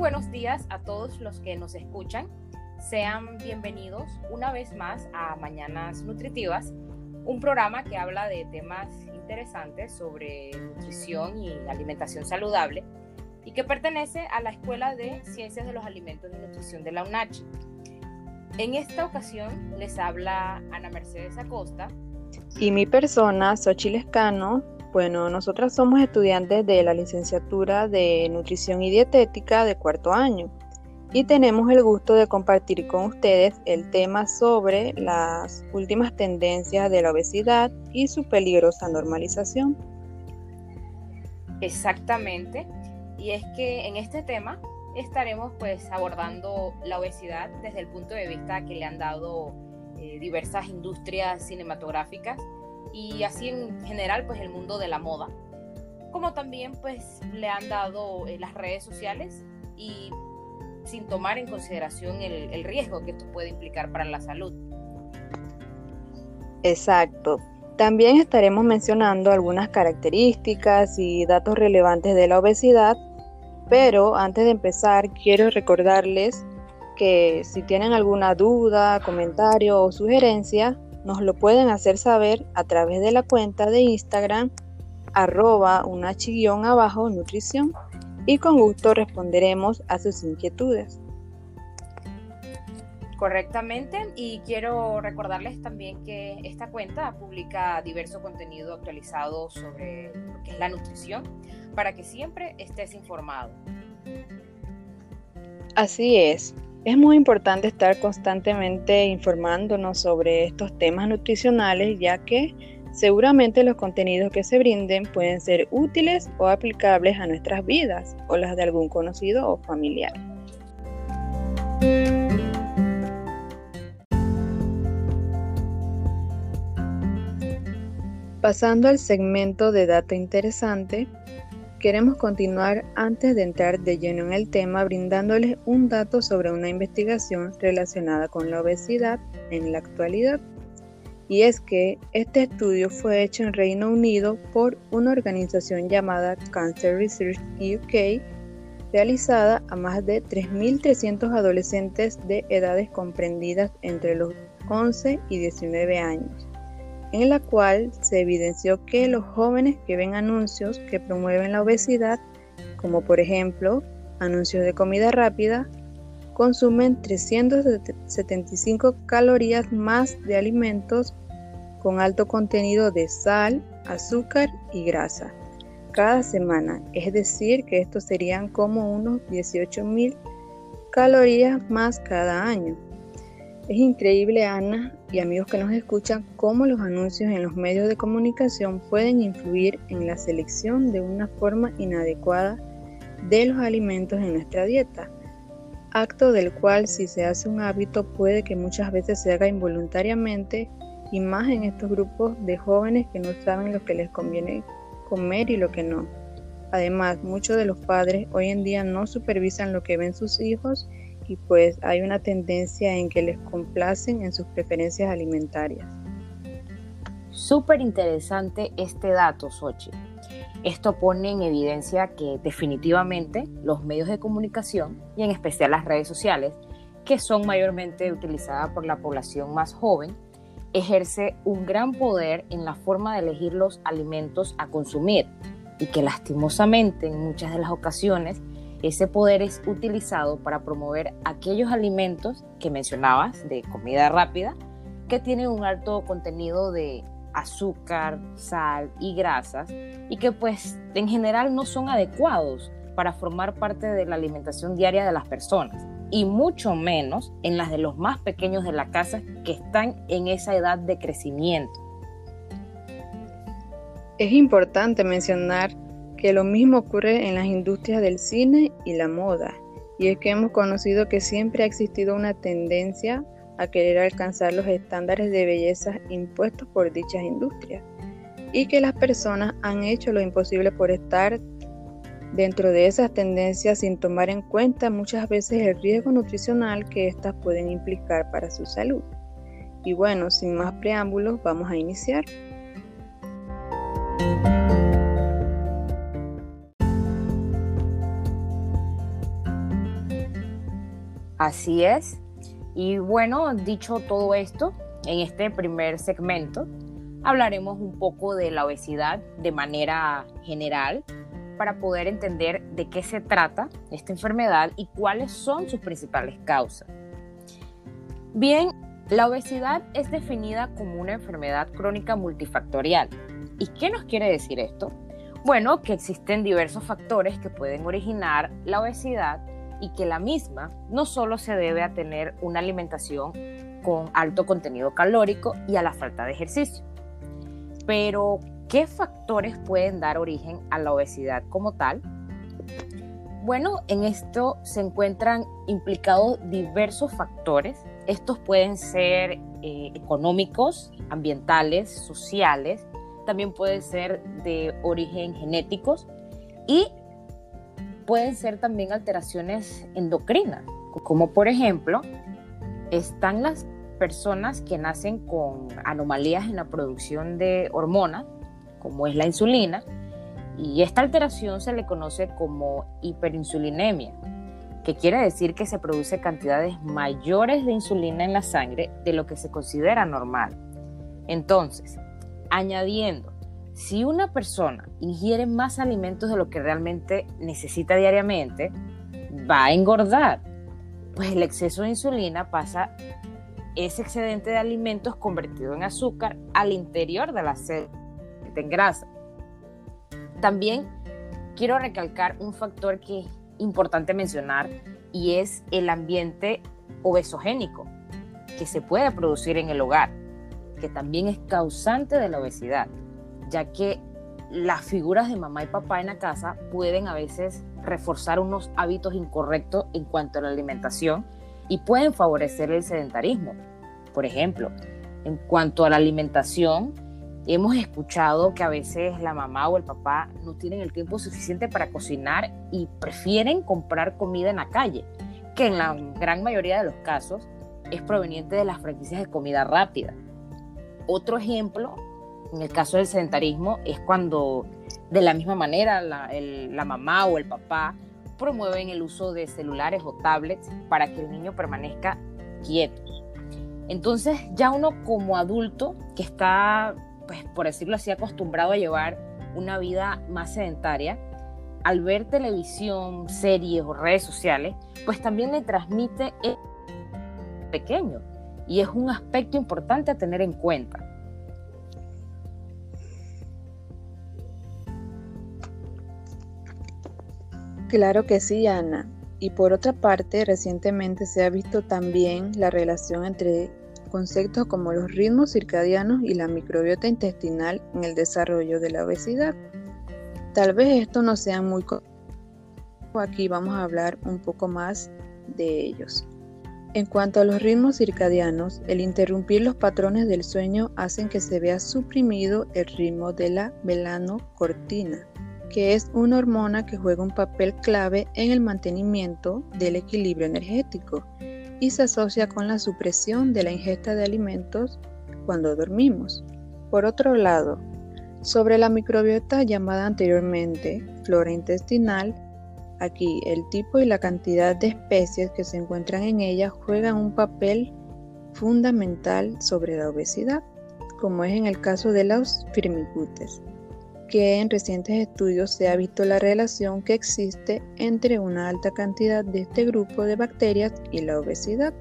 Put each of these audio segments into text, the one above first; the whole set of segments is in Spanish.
Buenos días a todos los que nos escuchan. Sean bienvenidos una vez más a Mañanas Nutritivas, un programa que habla de temas interesantes sobre nutrición y alimentación saludable y que pertenece a la Escuela de Ciencias de los Alimentos y Nutrición de la UNACH. En esta ocasión les habla Ana Mercedes Acosta. Y mi persona, Xochitl Escano. Bueno, nosotras somos estudiantes de la licenciatura de Nutrición y Dietética de cuarto año y tenemos el gusto de compartir con ustedes el tema sobre las últimas tendencias de la obesidad y su peligrosa normalización. Exactamente. Y es que en este tema estaremos pues abordando la obesidad desde el punto de vista que le han dado eh, diversas industrias cinematográficas y así en general pues el mundo de la moda como también pues le han dado eh, las redes sociales y sin tomar en consideración el, el riesgo que esto puede implicar para la salud. Exacto. También estaremos mencionando algunas características y datos relevantes de la obesidad pero antes de empezar, quiero recordarles que si tienen alguna duda, comentario o sugerencia, nos lo pueden hacer saber a través de la cuenta de Instagram arroba una abajo nutrición y con gusto responderemos a sus inquietudes. Correctamente, y quiero recordarles también que esta cuenta publica diverso contenido actualizado sobre lo que es la nutrición para que siempre estés informado. Así es. Es muy importante estar constantemente informándonos sobre estos temas nutricionales ya que seguramente los contenidos que se brinden pueden ser útiles o aplicables a nuestras vidas o las de algún conocido o familiar. Pasando al segmento de dato interesante, Queremos continuar antes de entrar de lleno en el tema brindándoles un dato sobre una investigación relacionada con la obesidad en la actualidad. Y es que este estudio fue hecho en Reino Unido por una organización llamada Cancer Research UK, realizada a más de 3.300 adolescentes de edades comprendidas entre los 11 y 19 años en la cual se evidenció que los jóvenes que ven anuncios que promueven la obesidad, como por ejemplo anuncios de comida rápida, consumen 375 calorías más de alimentos con alto contenido de sal, azúcar y grasa cada semana, es decir, que estos serían como unos 18.000 calorías más cada año. Es increíble, Ana y amigos que nos escuchan, cómo los anuncios en los medios de comunicación pueden influir en la selección de una forma inadecuada de los alimentos en nuestra dieta, acto del cual si se hace un hábito puede que muchas veces se haga involuntariamente y más en estos grupos de jóvenes que no saben lo que les conviene comer y lo que no. Además, muchos de los padres hoy en día no supervisan lo que ven sus hijos y pues hay una tendencia en que les complacen en sus preferencias alimentarias. Súper interesante este dato, Sochi. Esto pone en evidencia que definitivamente los medios de comunicación y en especial las redes sociales, que son mayormente utilizadas por la población más joven, ejerce un gran poder en la forma de elegir los alimentos a consumir y que lastimosamente en muchas de las ocasiones ese poder es utilizado para promover aquellos alimentos que mencionabas de comida rápida que tienen un alto contenido de azúcar, sal y grasas y que pues en general no son adecuados para formar parte de la alimentación diaria de las personas y mucho menos en las de los más pequeños de la casa que están en esa edad de crecimiento. Es importante mencionar que lo mismo ocurre en las industrias del cine y la moda, y es que hemos conocido que siempre ha existido una tendencia a querer alcanzar los estándares de belleza impuestos por dichas industrias, y que las personas han hecho lo imposible por estar dentro de esas tendencias sin tomar en cuenta muchas veces el riesgo nutricional que éstas pueden implicar para su salud. Y bueno, sin más preámbulos, vamos a iniciar. Así es. Y bueno, dicho todo esto, en este primer segmento hablaremos un poco de la obesidad de manera general para poder entender de qué se trata esta enfermedad y cuáles son sus principales causas. Bien, la obesidad es definida como una enfermedad crónica multifactorial. ¿Y qué nos quiere decir esto? Bueno, que existen diversos factores que pueden originar la obesidad y que la misma no solo se debe a tener una alimentación con alto contenido calórico y a la falta de ejercicio. Pero, ¿Qué factores pueden dar origen a la obesidad como tal? Bueno, en esto se encuentran implicados diversos factores. Estos pueden ser eh, económicos, ambientales, sociales, también pueden ser de origen genéticos y pueden ser también alteraciones endocrinas, como por ejemplo están las personas que nacen con anomalías en la producción de hormonas como es la insulina, y esta alteración se le conoce como hiperinsulinemia, que quiere decir que se produce cantidades mayores de insulina en la sangre de lo que se considera normal. Entonces, añadiendo, si una persona ingiere más alimentos de lo que realmente necesita diariamente, va a engordar, pues el exceso de insulina pasa ese excedente de alimentos convertido en azúcar al interior de la célula en grasa. También quiero recalcar un factor que es importante mencionar y es el ambiente obesogénico que se puede producir en el hogar, que también es causante de la obesidad, ya que las figuras de mamá y papá en la casa pueden a veces reforzar unos hábitos incorrectos en cuanto a la alimentación y pueden favorecer el sedentarismo. Por ejemplo, en cuanto a la alimentación, Hemos escuchado que a veces la mamá o el papá no tienen el tiempo suficiente para cocinar y prefieren comprar comida en la calle, que en la gran mayoría de los casos es proveniente de las franquicias de comida rápida. Otro ejemplo, en el caso del sedentarismo, es cuando de la misma manera la, la mamá o el papá promueven el uso de celulares o tablets para que el niño permanezca quieto. Entonces ya uno como adulto que está pues por decirlo así, acostumbrado a llevar una vida más sedentaria, al ver televisión, series o redes sociales, pues también le transmite el pequeño y es un aspecto importante a tener en cuenta. Claro que sí, Ana. Y por otra parte, recientemente se ha visto también la relación entre conceptos como los ritmos circadianos y la microbiota intestinal en el desarrollo de la obesidad. Tal vez esto no sea muy... Aquí vamos a hablar un poco más de ellos. En cuanto a los ritmos circadianos, el interrumpir los patrones del sueño hacen que se vea suprimido el ritmo de la melanocortina, que es una hormona que juega un papel clave en el mantenimiento del equilibrio energético y se asocia con la supresión de la ingesta de alimentos cuando dormimos. Por otro lado, sobre la microbiota llamada anteriormente flora intestinal, aquí el tipo y la cantidad de especies que se encuentran en ella juegan un papel fundamental sobre la obesidad, como es en el caso de los firmicutes que en recientes estudios se ha visto la relación que existe entre una alta cantidad de este grupo de bacterias y la obesidad.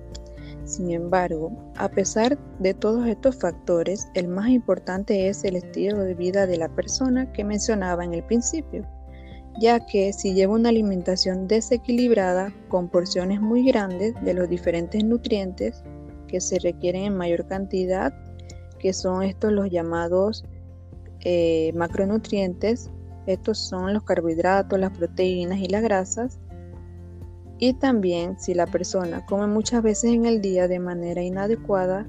Sin embargo, a pesar de todos estos factores, el más importante es el estilo de vida de la persona que mencionaba en el principio, ya que si lleva una alimentación desequilibrada con porciones muy grandes de los diferentes nutrientes que se requieren en mayor cantidad, que son estos los llamados eh, macronutrientes. Estos son los carbohidratos, las proteínas y las grasas. Y también si la persona come muchas veces en el día de manera inadecuada,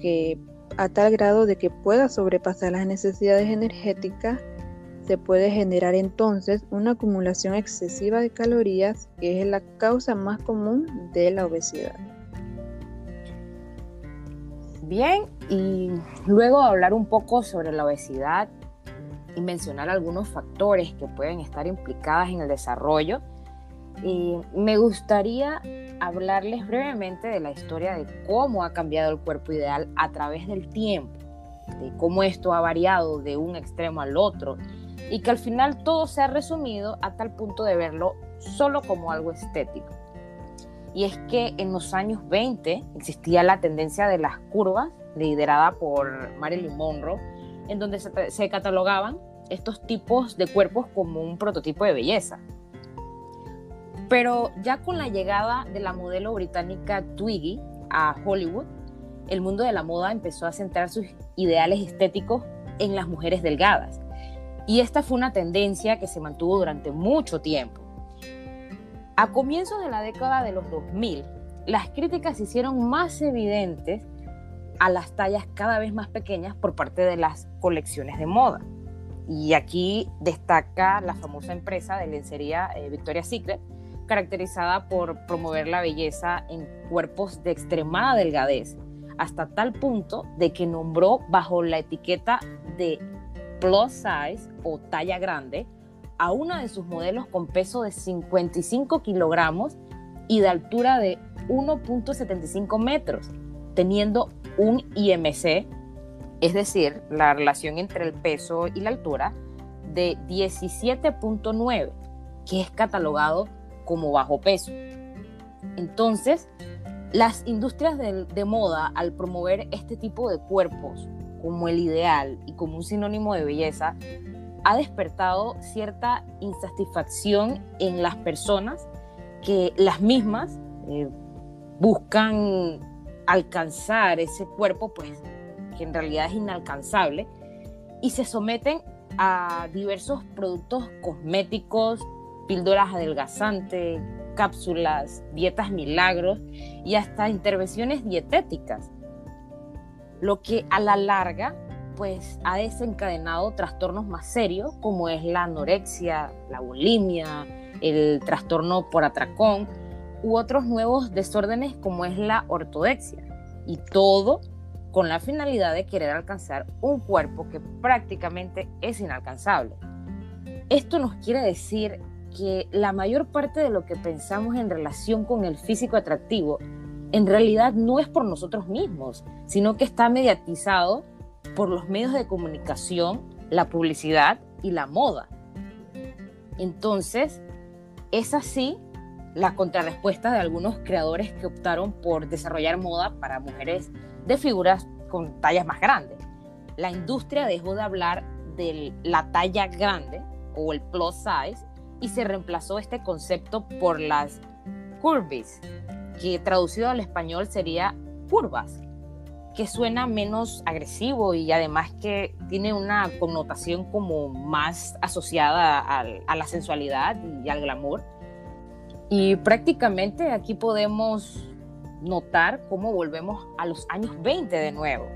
que a tal grado de que pueda sobrepasar las necesidades energéticas, se puede generar entonces una acumulación excesiva de calorías, que es la causa más común de la obesidad. Bien, y luego hablar un poco sobre la obesidad y mencionar algunos factores que pueden estar implicadas en el desarrollo, y me gustaría hablarles brevemente de la historia de cómo ha cambiado el cuerpo ideal a través del tiempo, de cómo esto ha variado de un extremo al otro y que al final todo se ha resumido a tal punto de verlo solo como algo estético. Y es que en los años 20 existía la tendencia de las curvas, liderada por Marilyn Monroe, en donde se, catalogaban estos tipos de cuerpos como un prototipo de belleza. Pero ya con la llegada de la modelo británica Twiggy a Hollywood, el mundo de la moda empezó a centrar sus ideales estéticos en las mujeres delgadas. Y esta fue una tendencia que se mantuvo durante mucho tiempo. A comienzos de la década de los 2000, las críticas se hicieron más evidentes a las tallas cada vez más pequeñas por parte de las colecciones de moda. Y aquí destaca la famosa empresa de lencería eh, Victoria's Secret, caracterizada por promover la belleza en cuerpos de extremada delgadez, hasta tal punto de que nombró bajo la etiqueta de plus size o talla grande a una de sus modelos con peso de 55 kilogramos y de altura de 1.75 metros, teniendo un IMC, es decir, la relación entre el peso y la altura, de 17.9, que es catalogado como bajo peso. Entonces, las industrias de, de, moda, al promover este tipo de cuerpos como el ideal y como un sinónimo de belleza, ha despertado cierta insatisfacción en las personas que las mismas eh, buscan alcanzar ese cuerpo, pues que en realidad es inalcanzable, y se someten a diversos productos cosméticos, píldoras adelgazantes, cápsulas, dietas milagros y hasta intervenciones dietéticas, lo que a la larga pues ha desencadenado trastornos más serios como es la anorexia, la bulimia, el trastorno por atracón u otros nuevos desórdenes como es la ortodexia. Y todo con la finalidad de querer alcanzar un cuerpo que prácticamente es inalcanzable. Esto nos quiere decir que la mayor parte de lo que pensamos en relación con el físico atractivo en realidad no es por nosotros mismos, sino que está mediatizado por los medios de comunicación, la publicidad y la moda. Entonces, es así la contrarrespuesta de algunos creadores que optaron por desarrollar moda para mujeres de figuras con tallas más grandes. La industria dejó de hablar de la talla grande o el plus size y se reemplazó este concepto por las curves, que traducido al español sería curvas que suena menos agresivo y además que tiene una connotación como más asociada a la sensualidad y al glamour. Y prácticamente aquí podemos notar cómo volvemos a los años 20 de nuevo.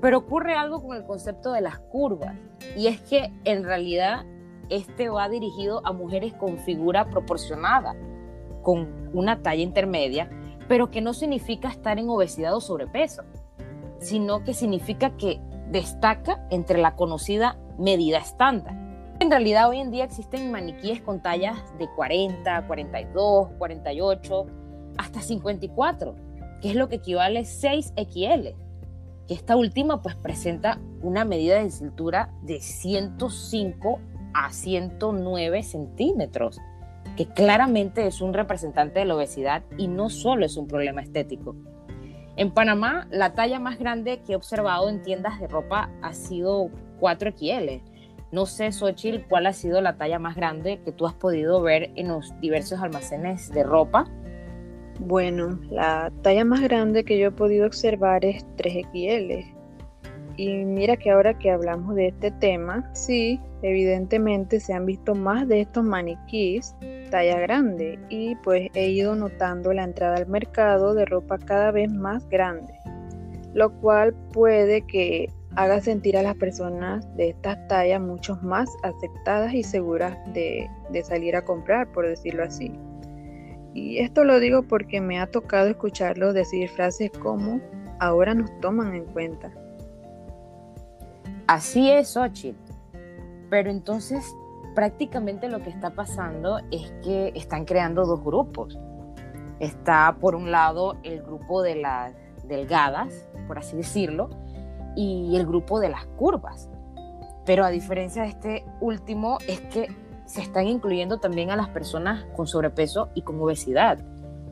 Pero ocurre algo con el concepto de las curvas y es que en realidad este va dirigido a mujeres con figura proporcionada, con una talla intermedia, pero que no significa estar en obesidad o sobrepeso sino que significa que destaca entre la conocida medida estándar. En realidad hoy en día existen maniquíes con tallas de 40, 42, 48, hasta 54, que es lo que equivale a 6XL. Que esta última pues presenta una medida de cintura de 105 a 109 centímetros, que claramente es un representante de la obesidad y no solo es un problema estético. En Panamá, la talla más grande que he observado en tiendas de ropa ha sido 4XL. No sé, Xochitl, cuál ha sido la talla más grande que tú has podido ver en los diversos almacenes de ropa. Bueno, la talla más grande que yo he podido observar es 3XL. Y mira que ahora que hablamos de este tema, sí, evidentemente se han visto más de estos maniquís talla grande y pues he ido notando la entrada al mercado de ropa cada vez más grande, lo cual puede que haga sentir a las personas de estas tallas mucho más aceptadas y seguras de, salir a comprar, por decirlo así. Y esto lo digo porque me ha tocado escucharlos decir frases como ahora nos toman en cuenta. Así es, Xochitl. Pero entonces prácticamente lo que está pasando es que están creando dos grupos. Está por un lado el grupo de las delgadas, por así decirlo, y el grupo de las curvas. Pero a diferencia de este último, es que se están incluyendo también a las personas con sobrepeso y con obesidad.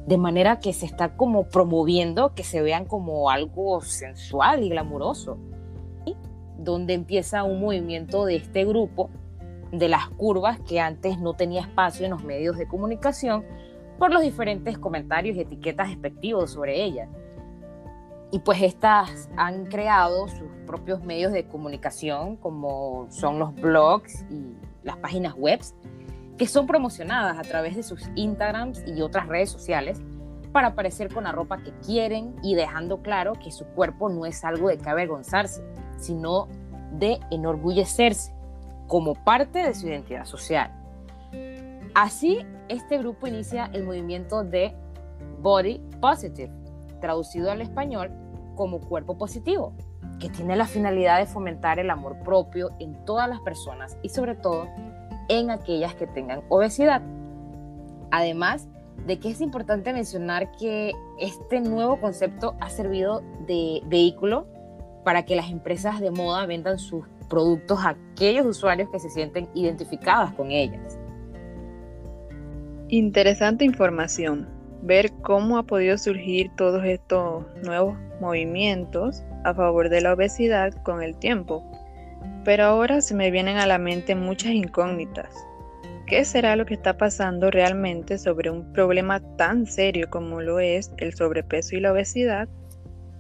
De manera que se está como promoviendo que se vean como algo sensual y glamuroso. Donde empieza un movimiento de este grupo de las curvas que antes no tenía espacio en los medios de comunicación por los diferentes comentarios y etiquetas despectivos sobre ellas. Y pues estas han creado sus propios medios de comunicación, como son los blogs y las páginas web, que son promocionadas a través de sus Instagrams y otras redes sociales para aparecer con la ropa que quieren y dejando claro que su cuerpo no es algo de que avergonzarse, sino de enorgullecerse como parte de su identidad social. Así, este grupo inicia el movimiento de Body Positive, traducido al español como cuerpo positivo, que tiene la finalidad de fomentar el amor propio en todas las personas y sobre todo en aquellas que tengan obesidad. Además de que es importante mencionar que este nuevo concepto ha servido de vehículo para que las empresas de moda vendan sus productos a aquellos usuarios que se sienten identificadas con ellas. Interesante información. Ver cómo ha podido surgir todos estos nuevos movimientos a favor de la obesidad con el tiempo. Pero ahora se me vienen a la mente muchas incógnitas. ¿Qué será lo que está pasando realmente sobre un problema tan serio como lo es el sobrepeso y la obesidad?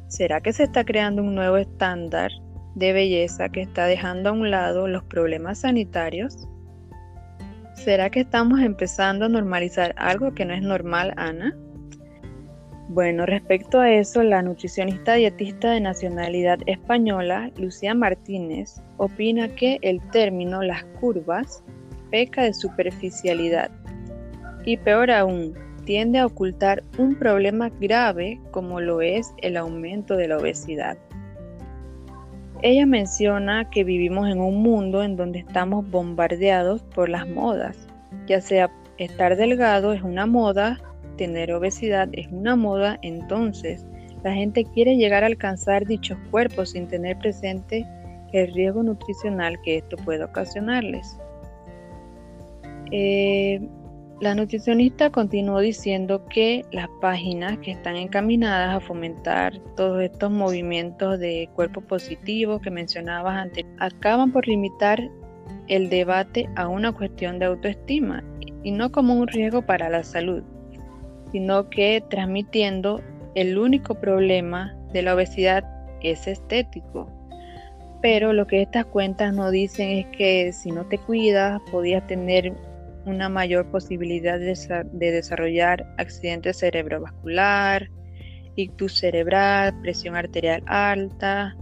¿Será que se está creando un nuevo estándar de belleza que está dejando a un lado los problemas sanitarios? ¿Será que estamos empezando a normalizar algo que no es normal, Ana? Bueno, respecto a eso, la nutricionista dietista de nacionalidad española, Lucía Martínez, opina que el término las curvas peca de superficialidad y peor aún, tiende a ocultar un problema grave como lo es el aumento de la obesidad. Ella menciona que vivimos en un mundo en donde estamos bombardeados por las modas, ya sea estar delgado es una moda, tener obesidad es una moda, entonces la gente quiere llegar a alcanzar dichos cuerpos sin tener presente el riesgo nutricional que esto puede ocasionarles. Eh, la nutricionista continuó diciendo que las páginas que están encaminadas a fomentar todos estos movimientos de cuerpo positivo que mencionabas antes acaban por limitar el debate a una cuestión de autoestima y no como un riesgo para la salud, sino que transmitiendo el único problema de la obesidad es estético. Pero lo que estas cuentas no dicen es que si no te cuidas podías tener una mayor posibilidad de, desarrollar accidente cerebrovascular, ictus cerebral, presión arterial alta,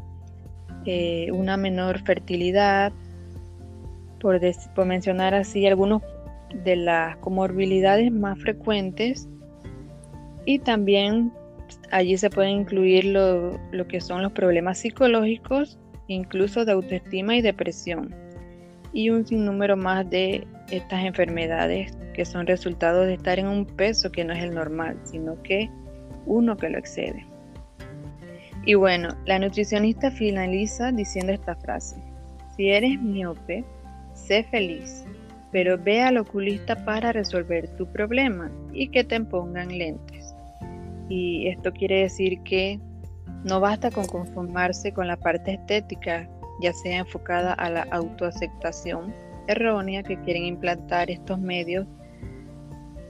eh, una menor fertilidad, por, mencionar así algunos de las comorbilidades más frecuentes. Y también allí se pueden incluir lo, lo, que son los problemas psicológicos, incluso de autoestima y depresión, y un sinnúmero más de estas enfermedades que son resultado de estar en un peso que no es el normal, sino que uno que lo excede. Y bueno, la nutricionista finaliza diciendo esta frase, si eres miope, sé feliz, pero ve al oculista para resolver tu problema y que te pongan lentes. Y esto quiere decir que no basta con conformarse con la parte estética, ya sea enfocada a la autoaceptación, errónea que quieren implantar estos medios,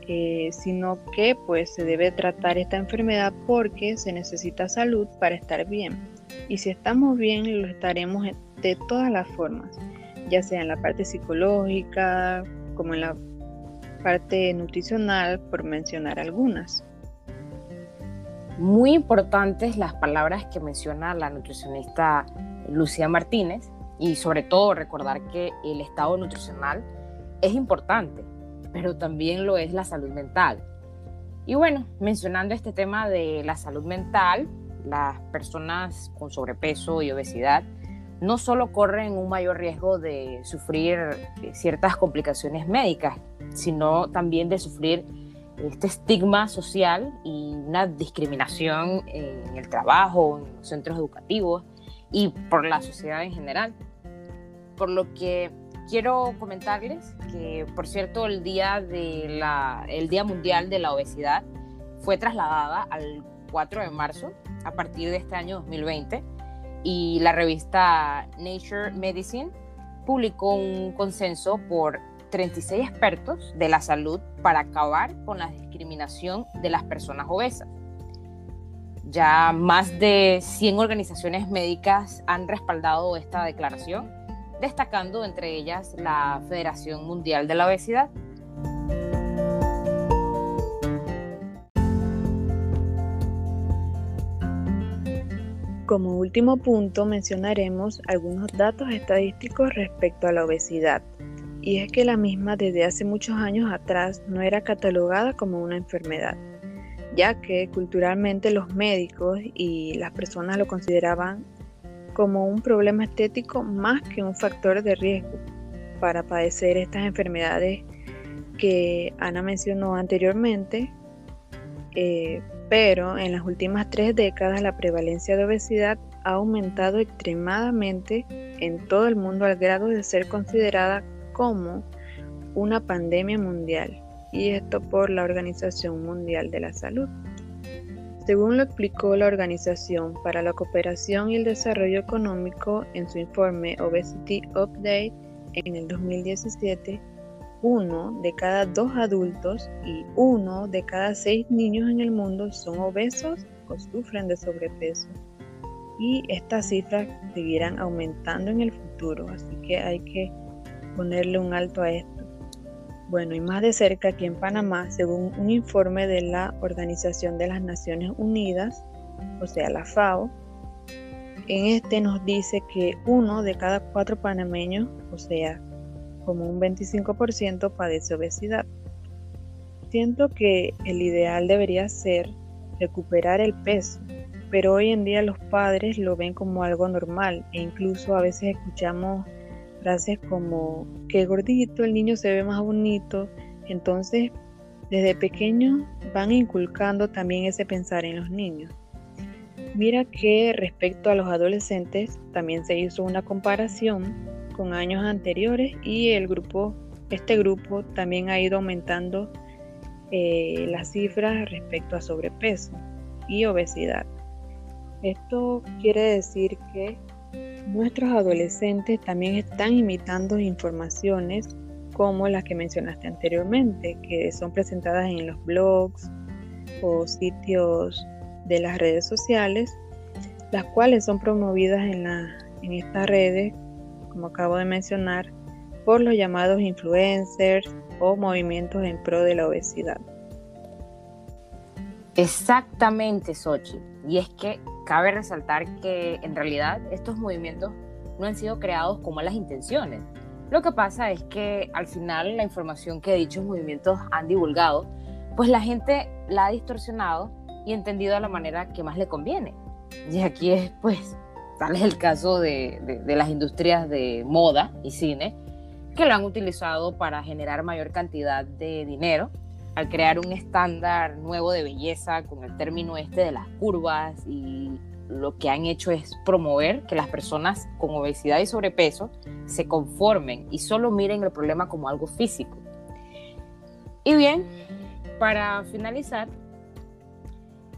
eh, sino que pues se debe tratar esta enfermedad porque se necesita salud para estar bien. Y si estamos bien, lo estaremos de todas las formas, ya sea en la parte psicológica, como en la parte nutricional, por mencionar algunas. Muy importantes las palabras que menciona la nutricionista Lucía Martínez, y sobre todo recordar que el estado nutricional es importante, pero también lo es la salud mental. Y bueno, mencionando este tema de la salud mental, las personas con sobrepeso y obesidad no solo corren un mayor riesgo de sufrir ciertas complicaciones médicas, sino también de sufrir este estigma social y una discriminación en el trabajo, en los centros educativos y por la sociedad en general. Por lo que quiero comentarles que, por cierto, el día, de la, el día Mundial de la Obesidad fue trasladada al 4 de marzo a partir de este año 2020 y la revista Nature Medicine publicó un consenso por 36 expertos de la salud para acabar con la discriminación de las personas obesas. Ya más de 100 organizaciones médicas han respaldado esta declaración, destacando entre ellas la Federación Mundial de la Obesidad. Como último punto mencionaremos algunos datos estadísticos respecto a la obesidad y es que la misma desde hace muchos años atrás no era catalogada como una enfermedad, ya que culturalmente los médicos y las personas lo consideraban como un problema estético más que un factor de riesgo para padecer estas enfermedades que Ana mencionó anteriormente, eh, pero en las últimas tres décadas la prevalencia de obesidad ha aumentado extremadamente en todo el mundo al grado de ser considerada como una pandemia mundial, y esto por la Organización Mundial de la Salud. Según lo explicó la Organización para la Cooperación y el Desarrollo Económico en su informe Obesity Update en el 2017, uno de cada dos adultos y uno de cada seis niños en el mundo son obesos o sufren de sobrepeso. Y estas cifras seguirán aumentando en el futuro, así que hay que ponerle un alto a esto. Bueno, y más de cerca aquí en Panamá, según un informe de la Organización de las Naciones Unidas, o sea, la FAO, en este nos dice que uno de cada cuatro panameños, o sea, como un 25%, padece obesidad. Siento que el ideal debería ser recuperar el peso, pero hoy en día los padres lo ven como algo normal e incluso a veces escuchamos frases como que gordito, el niño se ve más bonito. Entonces, desde pequeños van inculcando también ese pensar en los niños. Mira que respecto a los adolescentes también se hizo una comparación con años anteriores y el grupo, este grupo también ha ido aumentando eh, las cifras respecto a sobrepeso y obesidad. Esto quiere decir que Nuestros adolescentes también están imitando informaciones como las que mencionaste anteriormente, que son presentadas en los blogs o sitios de las redes sociales, las cuales son promovidas en, en estas redes, como acabo de mencionar, por los llamados influencers o movimientos en pro de la obesidad. Exactamente, Sochi. Y es que cabe resaltar que en realidad estos movimientos no han sido creados con malas intenciones. Lo que pasa es que al final la información que dichos movimientos han divulgado, pues la gente la ha distorsionado y entendido a la manera que más le conviene. Y aquí es, pues, tal es el caso de, de las industrias de moda y cine, que lo han utilizado para generar mayor cantidad de dinero al crear un estándar nuevo de belleza con el término este de las curvas y lo que han hecho es promover que las personas con obesidad y sobrepeso se conformen y solo miren el problema como algo físico. Y bien, para finalizar,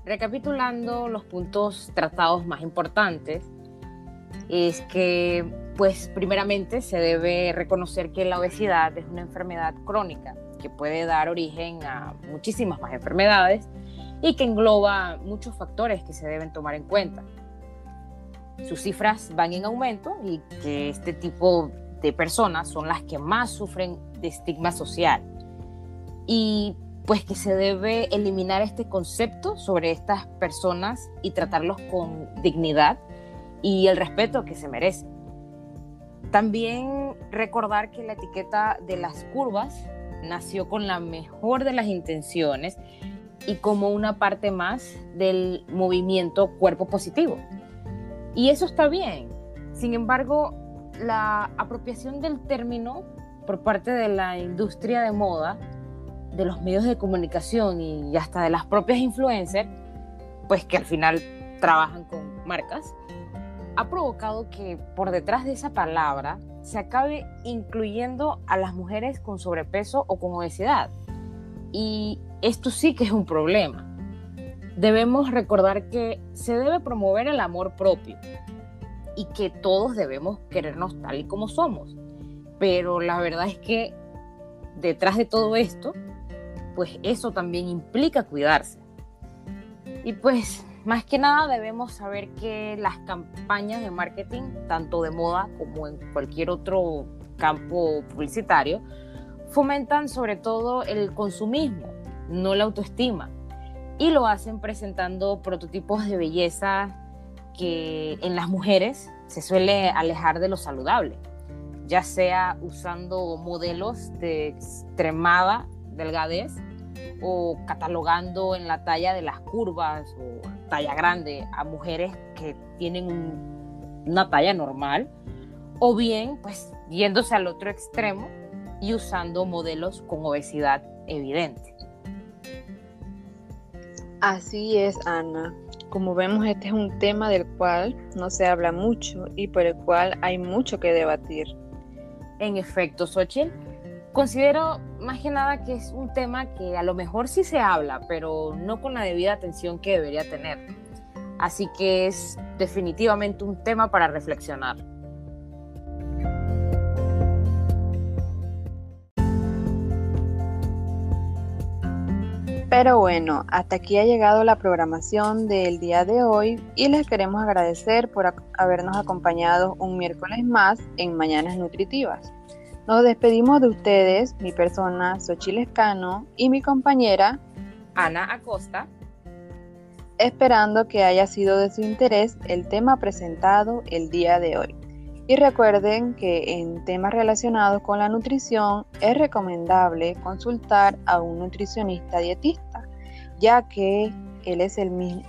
recapitulando los puntos tratados más importantes, es que, pues, primeramente se debe reconocer que la obesidad es una enfermedad crónica que puede dar origen a muchísimas más enfermedades y que engloba muchos factores que se deben tomar en cuenta. Sus cifras van en aumento y que este tipo de personas son las que más sufren de estigma social. Y pues que se debe eliminar este concepto sobre estas personas y tratarlos con dignidad y el respeto que se merecen. También recordar que la etiqueta de las curvas nació con la mejor de las intenciones y como una parte más del movimiento cuerpo positivo. Y eso está bien. Sin embargo, la apropiación del término por parte de la industria de moda de los medios de comunicación y hasta de las propias influencers, pues que al final trabajan con marcas, ha provocado que por detrás de esa palabra se acabe incluyendo a las mujeres con sobrepeso o con obesidad. Y esto sí que es un problema. Debemos recordar que se debe promover el amor propio y que todos debemos querernos tal y como somos. Pero la verdad es que detrás de todo esto, pues eso también implica cuidarse. Y pues más que nada debemos saber que las campañas de marketing, tanto de moda como en cualquier otro campo publicitario, fomentan sobre todo el consumismo, no la autoestima. Y lo hacen presentando prototipos de belleza que en las mujeres se suele alejar de lo saludable, ya sea usando modelos de extremada delgadez o catalogando en la talla de las curvas o talla grande a mujeres que tienen una talla normal, o bien pues yéndose al otro extremo y usando modelos con obesidad evidente. Así es, Ana. Como vemos, este es un tema del cual no se habla mucho y por el cual hay mucho que debatir. En efecto, Xochitl, considero más que nada que es un tema que a lo mejor sí se habla, pero no con la debida atención que debería tener. Así que es definitivamente un tema para reflexionar. Pero bueno, hasta aquí ha llegado la programación del día de hoy y les queremos agradecer por habernos acompañado un miércoles más en Mañanas Nutritivas. Nos despedimos de ustedes, mi persona Xochil Escano y mi compañera Ana Acosta, esperando que haya sido de su interés el tema presentado el día de hoy. Y recuerden que en temas relacionados con la nutrición es recomendable consultar a un nutricionista dietista, ya que él es el,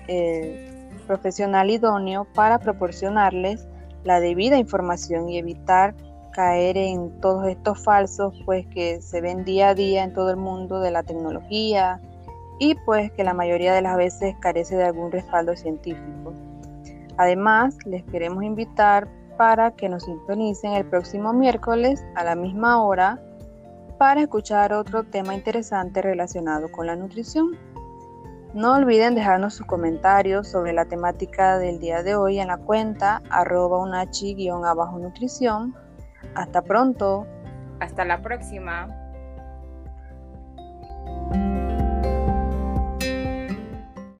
profesional idóneo para proporcionarles la debida información y evitar caer en todos estos falsos pues que se ven día a día en todo el mundo de la tecnología y pues que la mayoría de las veces carece de algún respaldo científico. Además, les queremos invitar para que nos sintonicen el próximo miércoles a la misma hora para escuchar otro tema interesante relacionado con la nutrición. No olviden dejarnos sus comentarios sobre la temática del día de hoy en la cuenta arroba unachi-nutrición. Hasta pronto. Hasta la próxima.